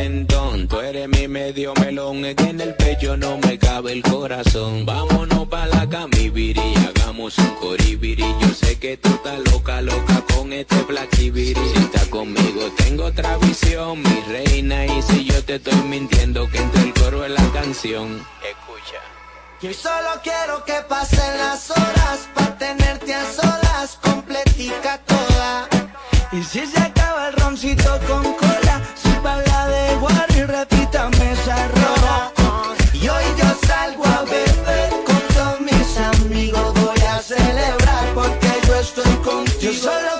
calentón. Tú eres mi medio melón, es que en el pecho no me cabe el corazón. Vámonos pa' la camibiri, hagamos un coribiri. Yo sé que tú estás loca, loca con este black. Si estás conmigo tengo otra visión, mi reina. Y si yo te estoy mintiendo, que entre el coro es la canción. Escucha. Yo solo quiero que pasen las horas pa' tenerte a solas, completica toda. Y si se acaba el roncito con cola bala de guardia y ratita me roja. Y hoy yo salgo a beber con todos mis amigos, voy a celebrar porque yo estoy contigo.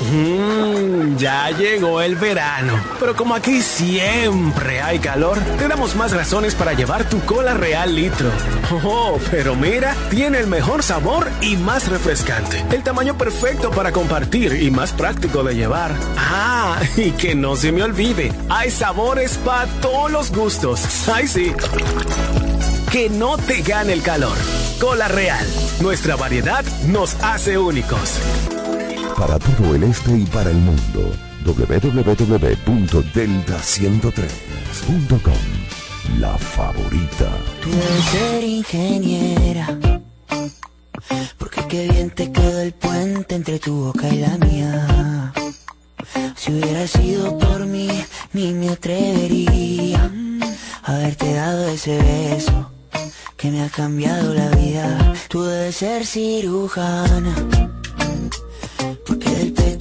Mmm, ya llegó el verano, pero como aquí siempre hay calor, te damos más razones para llevar tu cola real litro. Oh, pero mira, tiene el mejor sabor y más refrescante. El tamaño perfecto para compartir y más práctico de llevar. Ah, y que no se me olvide, hay sabores para todos los gustos. Ay, sí. Que no te gane el calor. Cola real. Nuestra variedad nos hace únicos para todo el este y para el mundo. www.delta103.com La favorita. Tú debes ser ingeniera. Porque qué bien te quedó el puente entre tu boca y la mía. Si hubiera sido por mí, ni me atrevería a haberte dado ese beso que me ha cambiado la vida. Tú debes ser cirujana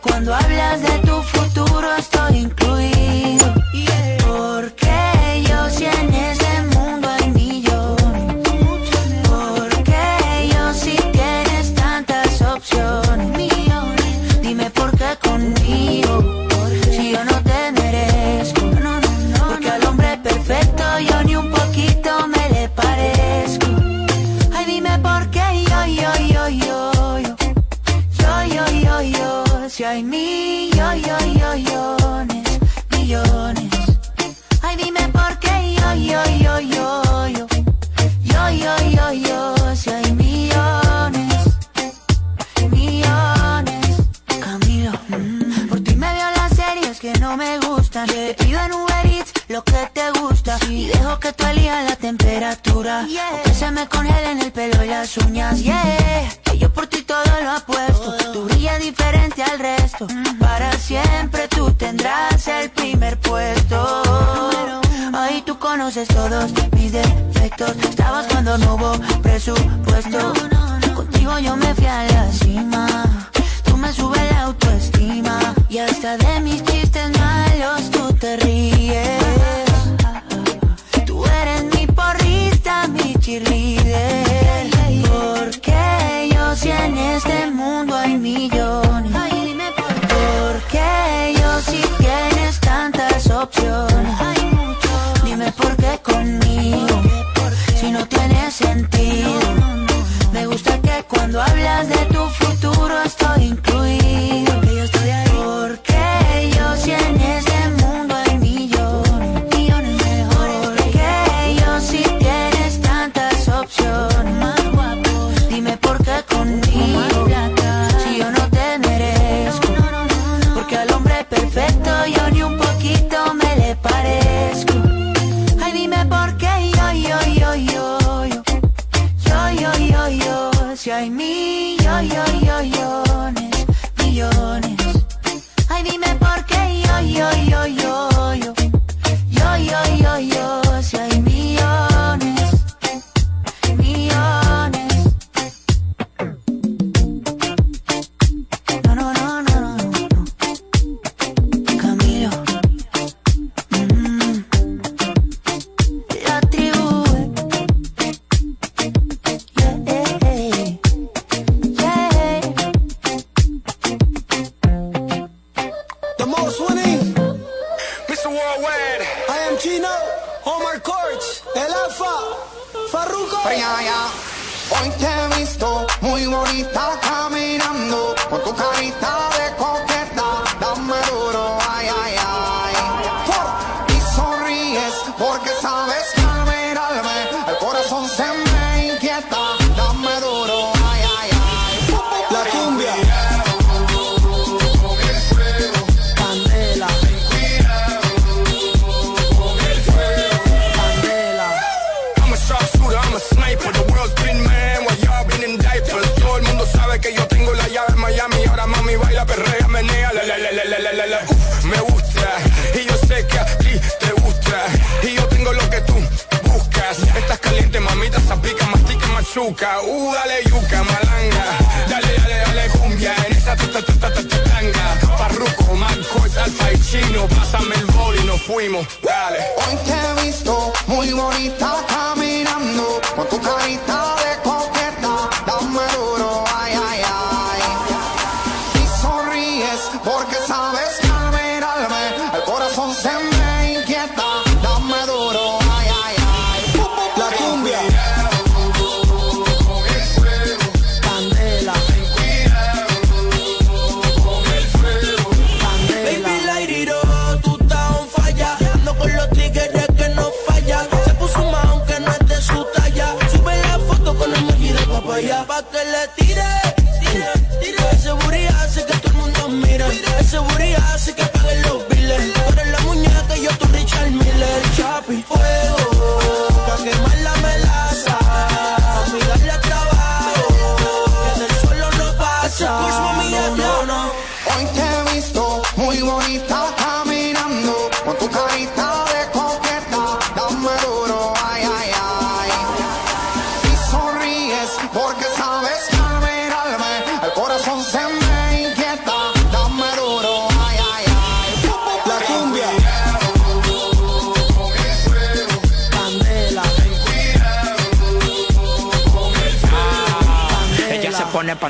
cuando hablas de tu. hacia mí.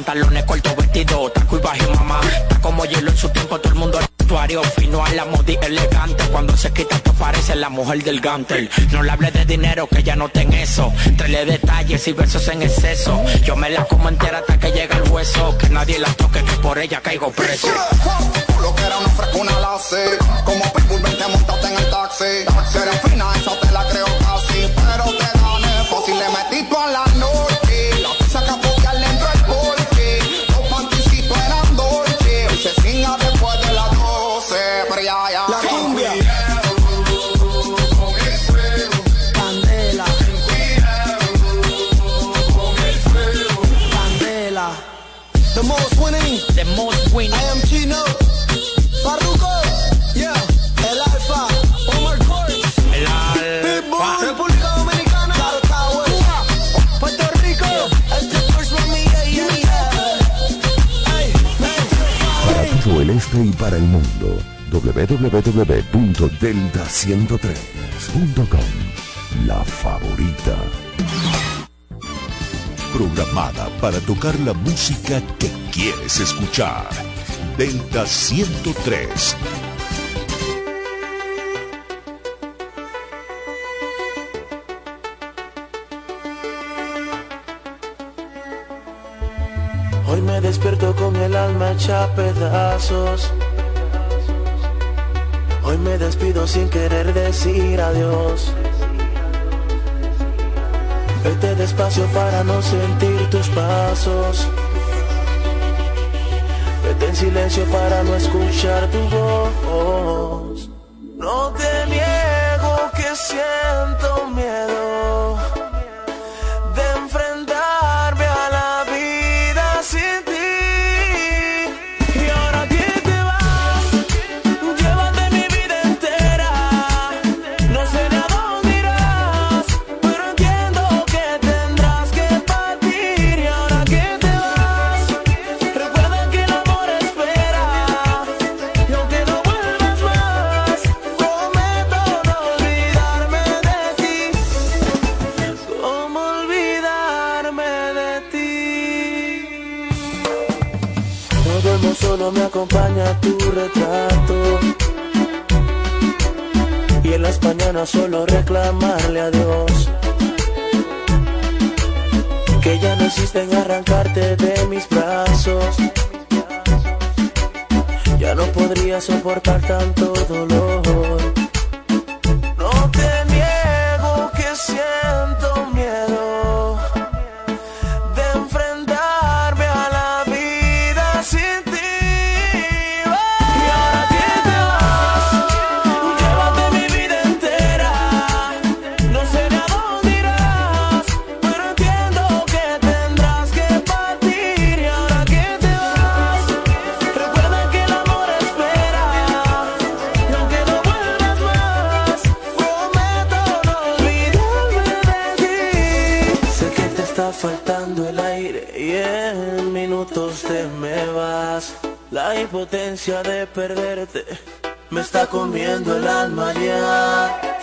pantalones cortos, vestido, taco y baje mamá. Está como hielo en su tiempo, todo el mundo vestuario fino a la modi elegante. Cuando se quita esto parece la mujer del gantel. No le hables de dinero que ya no ten eso. Trele detalles y besos en exceso. Yo me la como entera hasta que llega el hueso. Que nadie la toque, que por ella caigo preso. Lo que era una frescuna la hace. Como Pitbull, vente montaste en el taxi. Que fina, esa te la creo casi. Pero este y para el mundo. www.delta103.com La favorita. Programada para tocar la música que quieres escuchar. Delta 103 con el alma hecha pedazos. Hoy me despido sin querer decir adiós. Vete despacio para no sentir tus pasos. Vete en silencio para no escuchar tu voz. importa. de perderte me está comiendo el alma ya.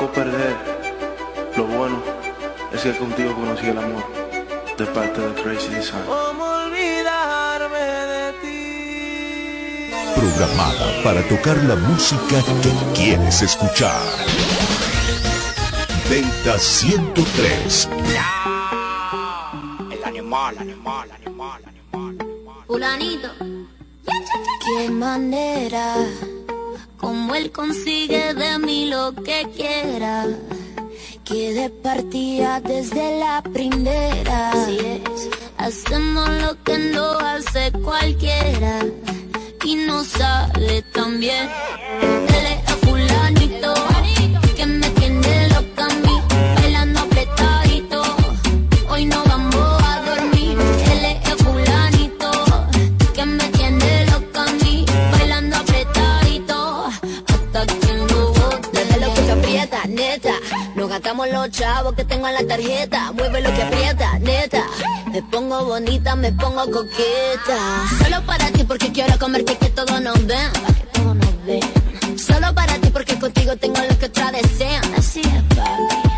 tocó perder, lo bueno es que contigo conocí el amor de parte de Crazy Design. ¿Cómo olvidarme de ti? Programada para tocar la música que quieres escuchar. Delta 103. L.E. Fulanito, que me tiene lo candí, bailando apretadito, hoy no vamos a dormir. L.E. Fulanito, que me tiene lo candí, bailando apretadito, hasta que no voten, ve lo que aprieta, neta, no gastamos los chavos que tengo en la tarjeta, vuelve lo que aprieta, neta, me pongo bonita, me pongo coqueta, solo para ti porque quiero comer que es que todo no ven, Solo para ti porque contigo tengo lo que otra desean. Así es.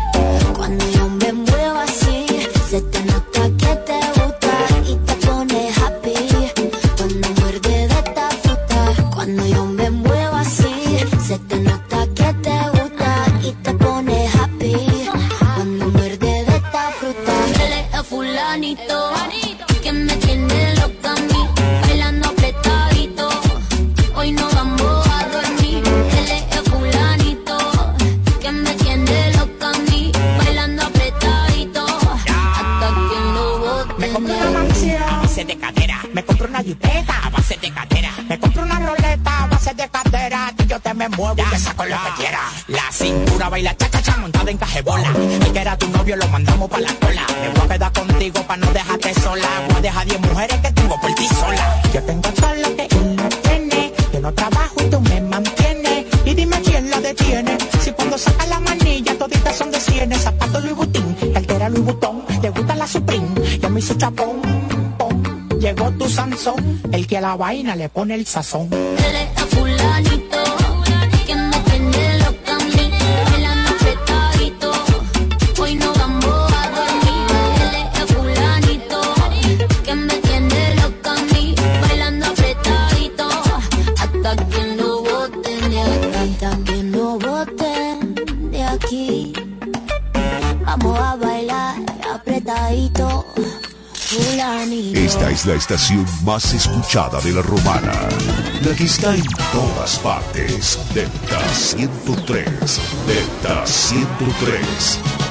la vaina le pone el sazón. Esta es la estación más escuchada de la romana, la que está en todas partes. Delta 103, Delta 103.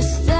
just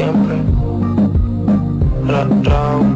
Siempre. Ra.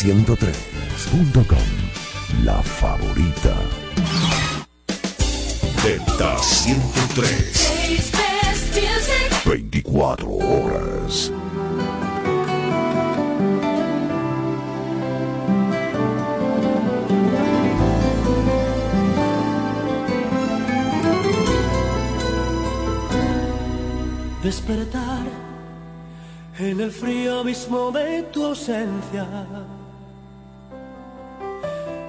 www.delta103.com. La favorita. Delta 103. 24 horas. Despertar en el frío mismo de tu ausencia.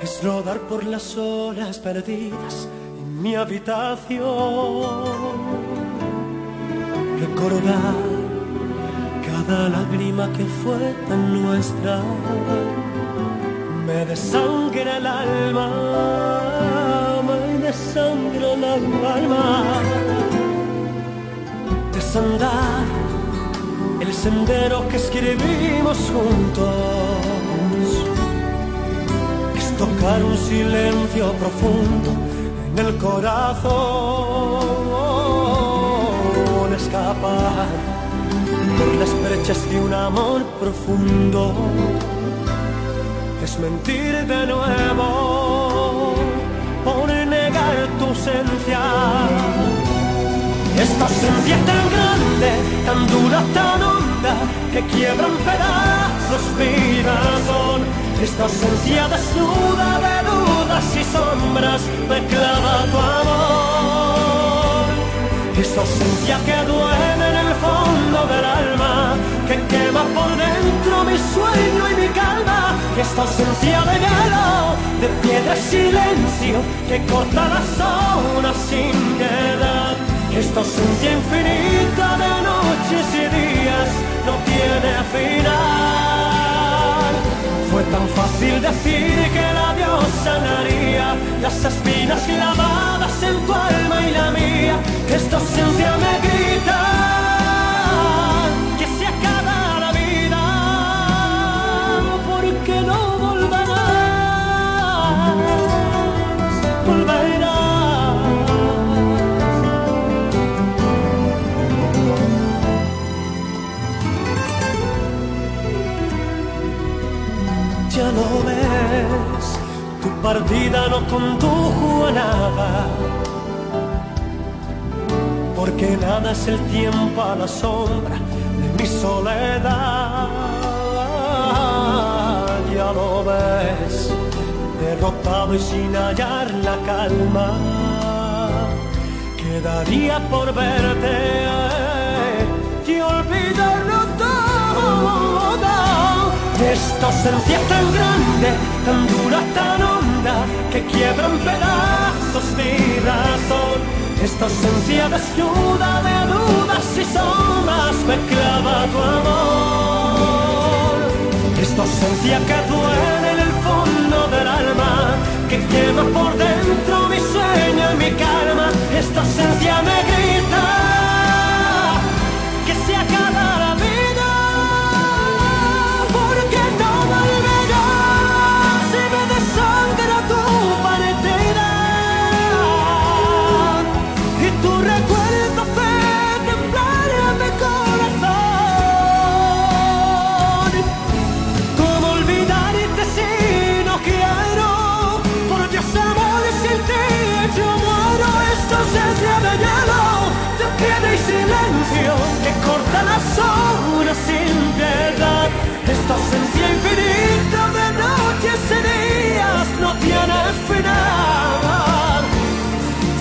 Es rodar por las horas perdidas en mi habitación. Recordar cada lágrima que fue tan nuestra. Me desangra el alma, me desangra el alma desandar el sendero que escribimos juntos. Tocar un silencio profundo en el corazón, escapar por las brechas de un amor profundo. Es mentir de nuevo por negar tu ausencia. Esta ausencia tan grande, tan dura, tan honda, que quiebra en pedazos mi razón. Esta ausencia desnuda de dudas y sombras me clava tu amor. Esta ausencia que duele en el fondo del alma, que quema por dentro mi sueño y mi calma. Esta ausencia de hielo, de piedra y silencio, que corta las horas sin piedad. Esta ausencia infinita de noches y días no tiene final. Tan fácil decir que la Dios sanaría las espinas clavadas en tu alma y la mía. Que esta ausencia me grita partida no condujo a nada, porque nada es el tiempo a la sombra de mi soledad. Ya lo ves, derrotado y sin hallar la calma, quedaría por verte y olvidarlo todo. Esta ausencia tan grande, tan dura, tan que quiebra en pedazos mi razón. Esta ausencia desnuda de dudas y sombras me clava tu amor. Esta ausencia que duele en el fondo del alma, que quema por dentro mi sueño y mi calma. Esta ausencia me grita ausencia de hielo, de piedra y silencio Que corta las horas sin piedad Esta ausencia infinita de noches y días no tiene final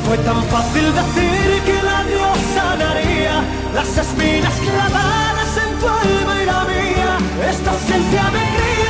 fue tan fácil decir que la Dios sanaría las espinas clavadas en tu alma y la mía. Esta ausencia me grita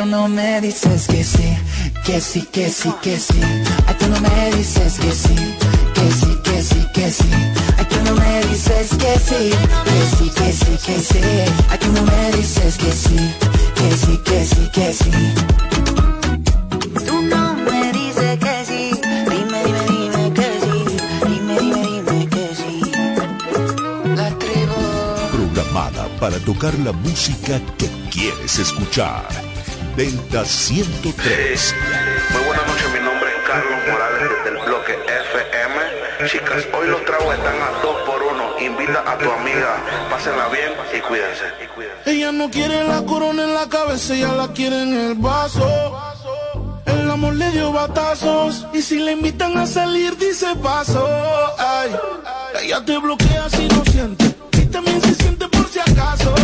Pero no me dices que sí, que sí, que sí, que sí. Ay, tú no me dices que sí, que sí, que sí, que sí. Ay, tú no me dices que sí, que sí, que sí, que sí. Ay, tú no me dices que sí, que sí, que sí, que sí. Tú no me dices que sí, dime, dime, dime que sí, dime, dime, dime que sí. La tribu. Programada para tocar la música que quieres escuchar. Delta 103. Muy buenas noches, mi nombre es Carlos Morales desde el bloque FM. Chicas, hoy los tragos están a 2 por 1 Invita a tu amiga, pásenla bien y cuídense. Ella no quiere la corona en la cabeza, ella la quiere en el vaso. El amor le dio batazos y si le invitan a salir dice paso. Ay, ella te bloquea si no siente y también se siente por si acaso.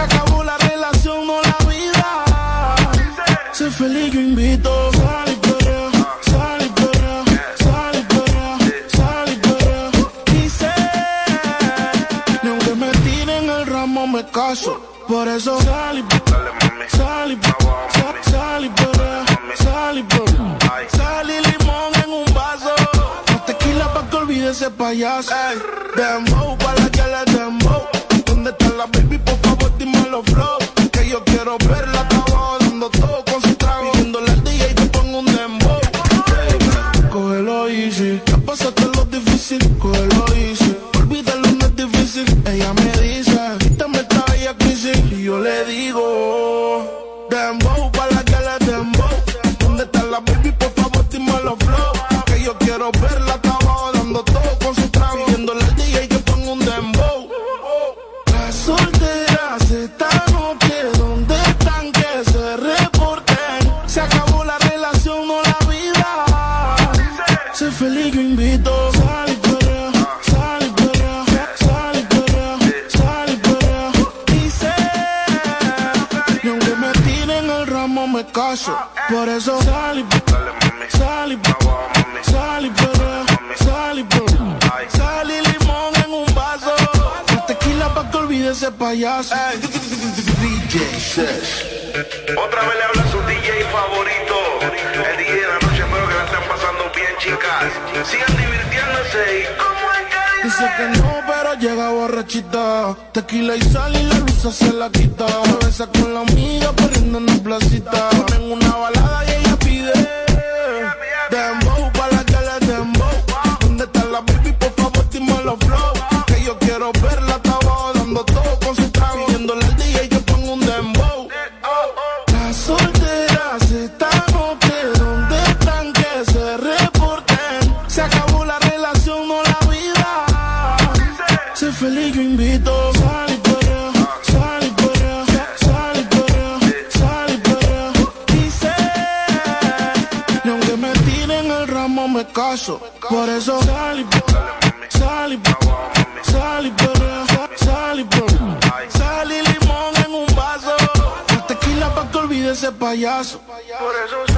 Se acabó la relación, no la vida. Sé feliz, yo invito. Sal y perrea, sal y perrea, sal y perrea, sal y perrea. Dice, ni aunque me tiren el ramo me caso. Por eso sal y sal y sal, sal y perrea, sal y perrea. Sal y limón en un vaso. Más tequila pa' que olvide ese payaso. Por eso sal y sal y sal y sal y sal y limón en un vaso. Tequila pa' que olvide ese payaso. Por eso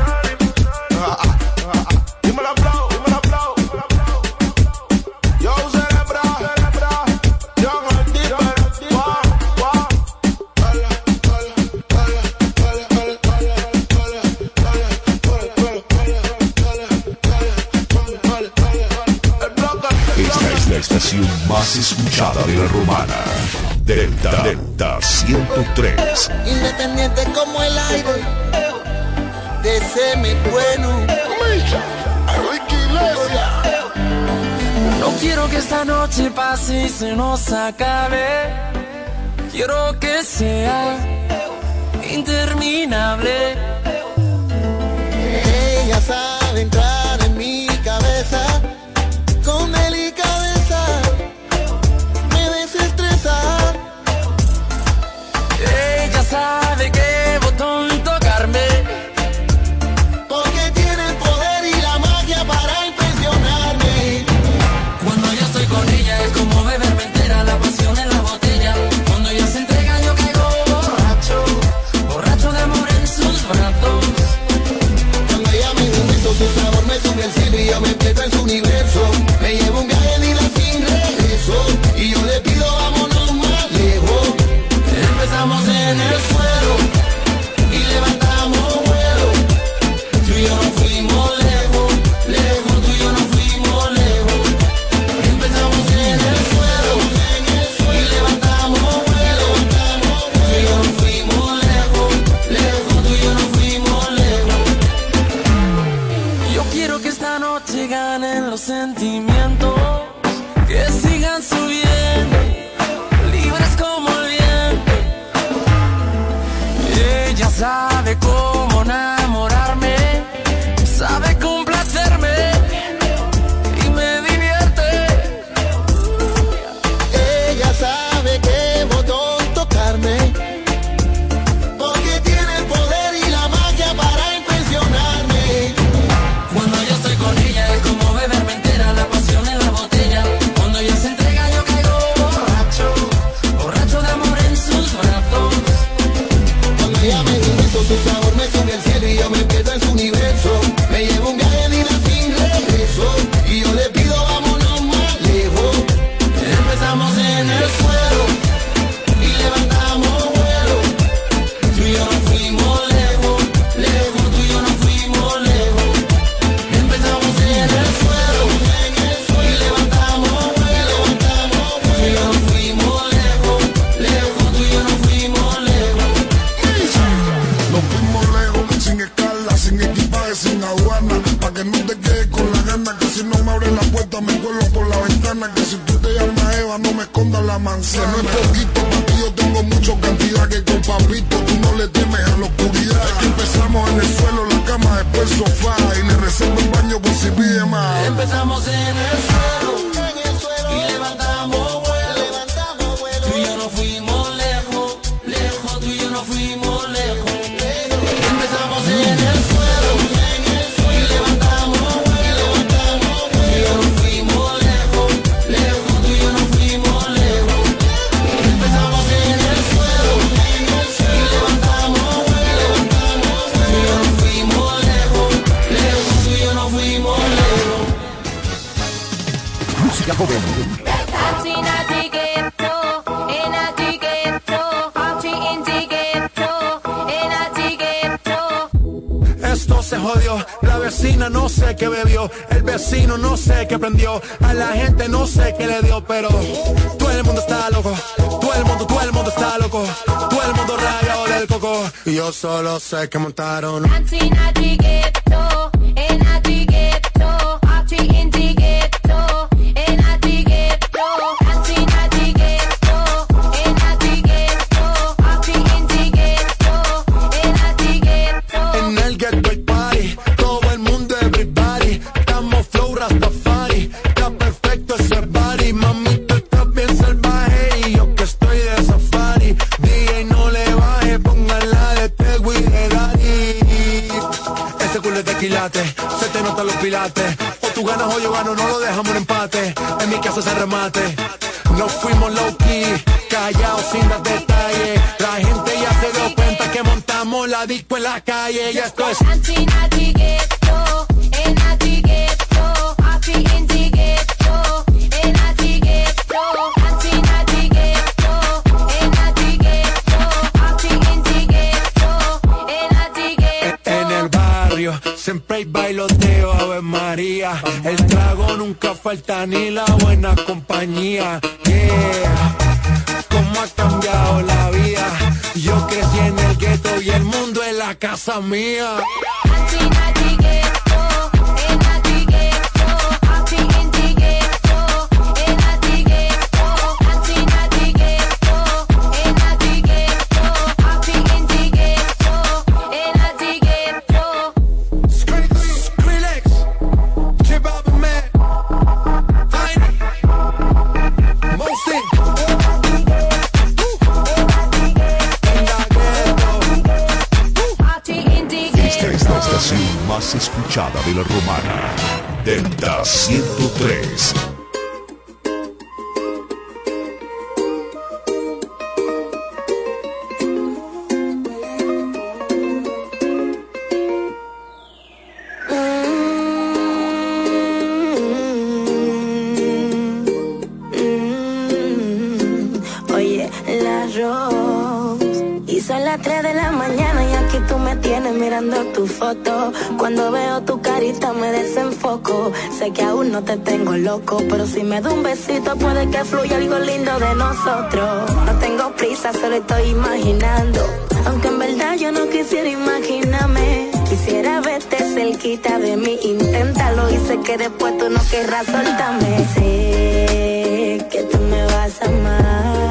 escuchada de la romana. Delta, Delta 103. Independiente como el aire, de semi bueno. No quiero que esta noche pase y se nos acabe. Quiero que sea interminable yo me meto en su universo. Me llevo un viaje de la sin regreso. Y yo le pido vámonos más lejos. Empezamos en el suelo. A la gente no sé qué le dio, pero todo el mundo está loco, todo el mundo, todo el mundo está loco, todo el mundo rayado del coco, y yo solo sé que montaron. No lo dejamos en empate. En mi casa se remate. No fuimos low key, callados sin dar detalles. La gente ya se dio cuenta que montamos la disco en la calle. Casa mía. Escuchada de te tengo loco, pero si me da un besito puede que fluya algo lindo de nosotros. No tengo prisa, solo estoy imaginando. Aunque en verdad yo no quisiera imaginarme. Quisiera verte cerquita de mí, inténtalo y sé que después tú no querrás soltarme. Sé que tú me vas a amar,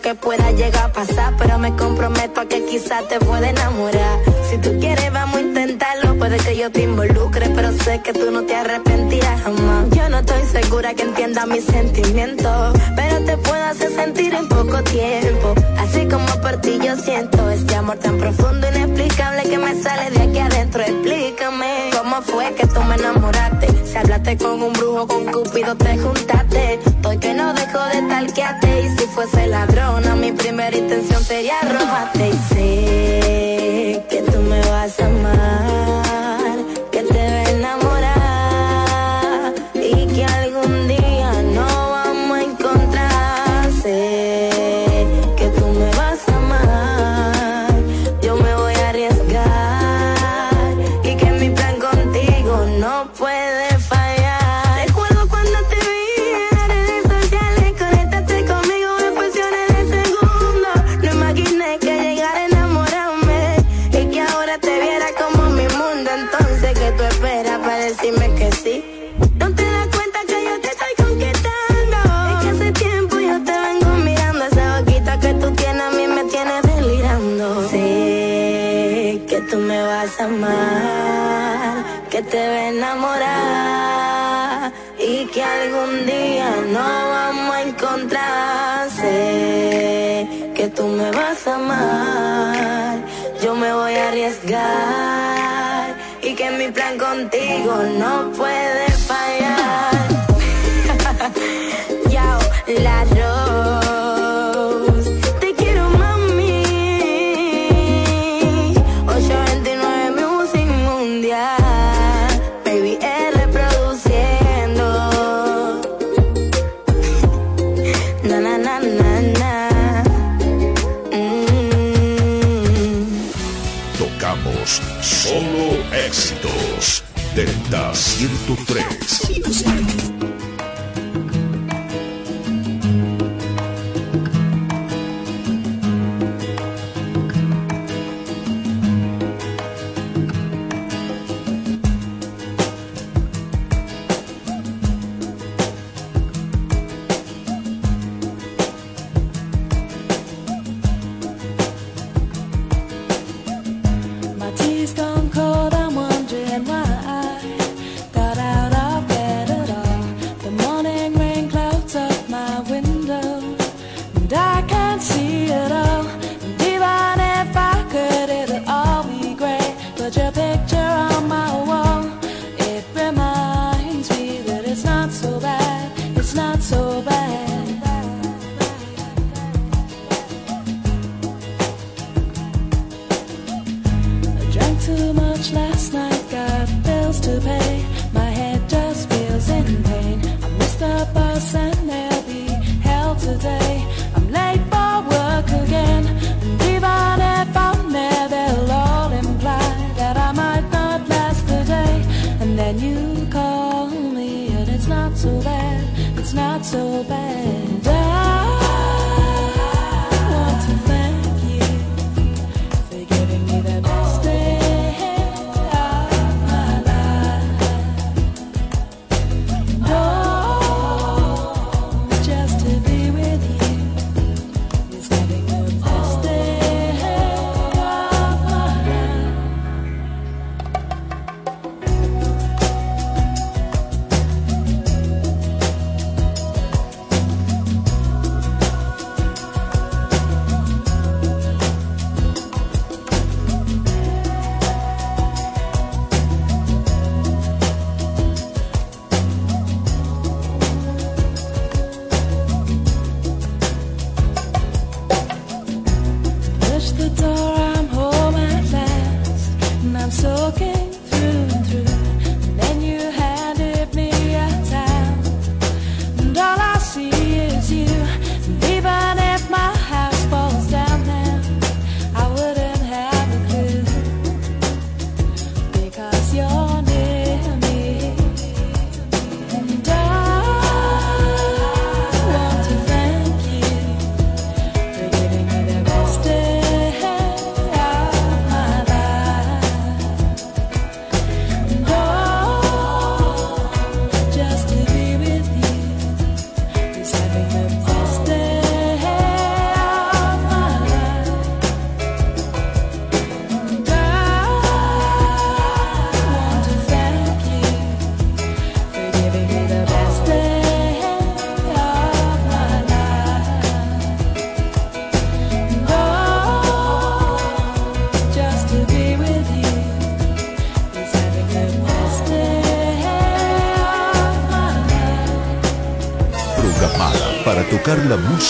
que pueda llegar a pasar, pero me comprometo a que quizás te pueda enamorar. Si tú quieres, vamos a intentarlo. Puede que yo te involucre, pero sé que tú no te arrepentirás jamás. Yo no estoy segura que entienda mis sentimientos, pero te puedo hacer sentir en poco tiempo. Así como por ti yo siento este amor tan profundo, inexplicable que me sale de aquí adentro. Explícame cómo fue que tú me enamoraste. Si hablaste con un brujo, con Cupido te juntaste. Fuese ladrona, mi primera intención sería robarte. Y contigo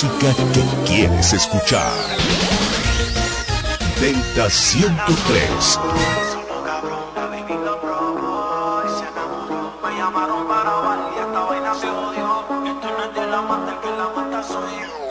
música que quieres escuchar. Delta 103.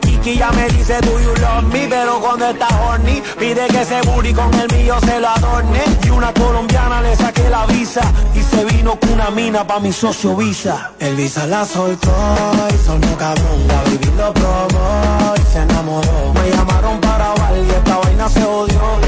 Kiki Ya me dice do you love me, pero cuando está horny Pide que se booty con el mío se lo adorne. Y una colombiana le saqué la visa Y se vino con una mina pa' mi socio Visa. El visa la soltó y sonó cabrón. La baby lo probó y se enamoró. Me llamaron para bailar y esta vaina se odió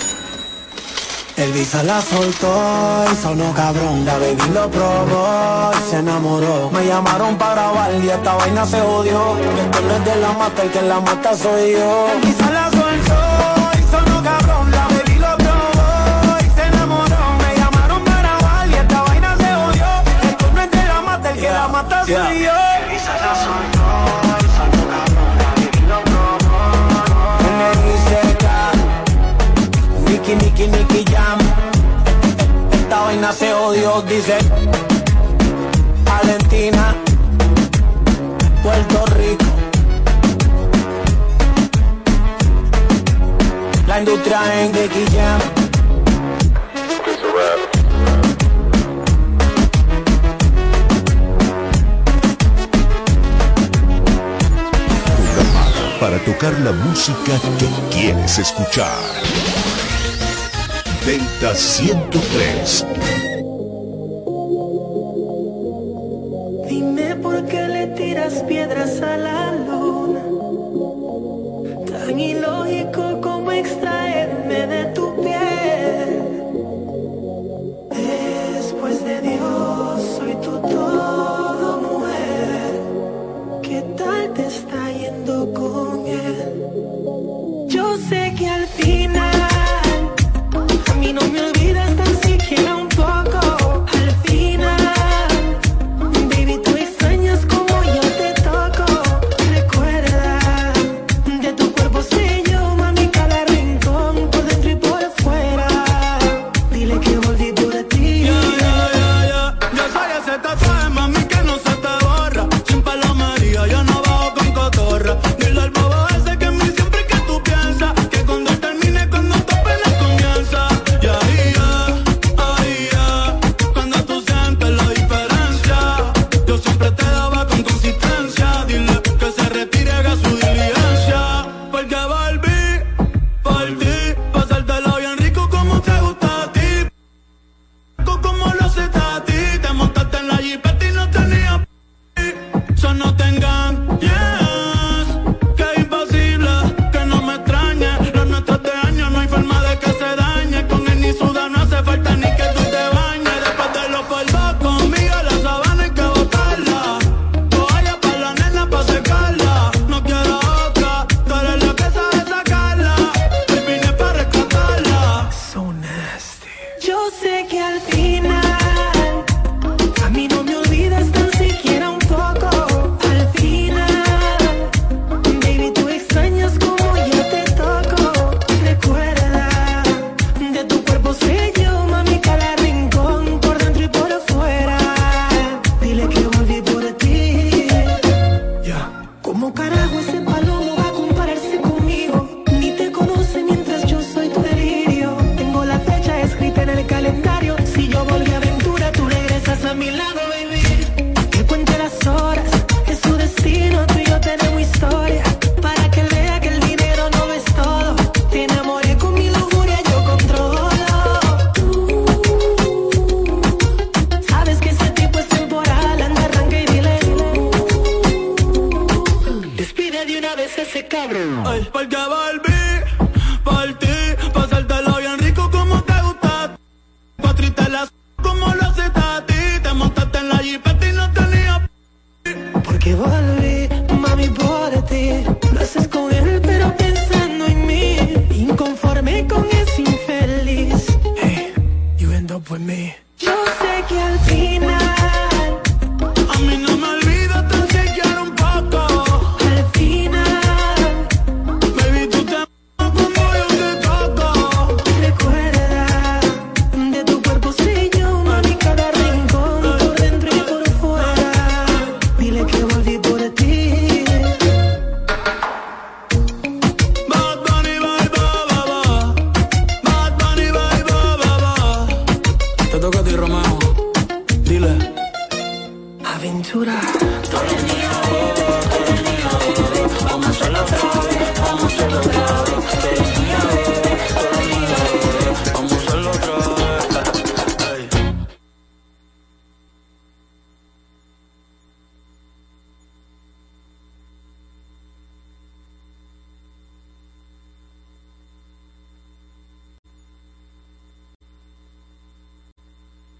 El visa la soltó y sonó cabrón, la baby lo probó y se enamoró. Me llamaron para grabar y esta vaina se odió. Esto no es de la mata, el que la mata soy yo. El visa la soltó y sonó cabrón, la baby lo probó y se enamoró. Me llamaron para grabar y esta vaina se odió. Esto no es de la mata, el que la mata soy yo. Nicky, Nicky, Nicky Jam. Esta vaina se odio, dice. Valentina, Puerto Rico. La industria en Nicky Jam. para tocar la música que quieres escuchar. Delta 103. Dime por qué le tiras piedras a la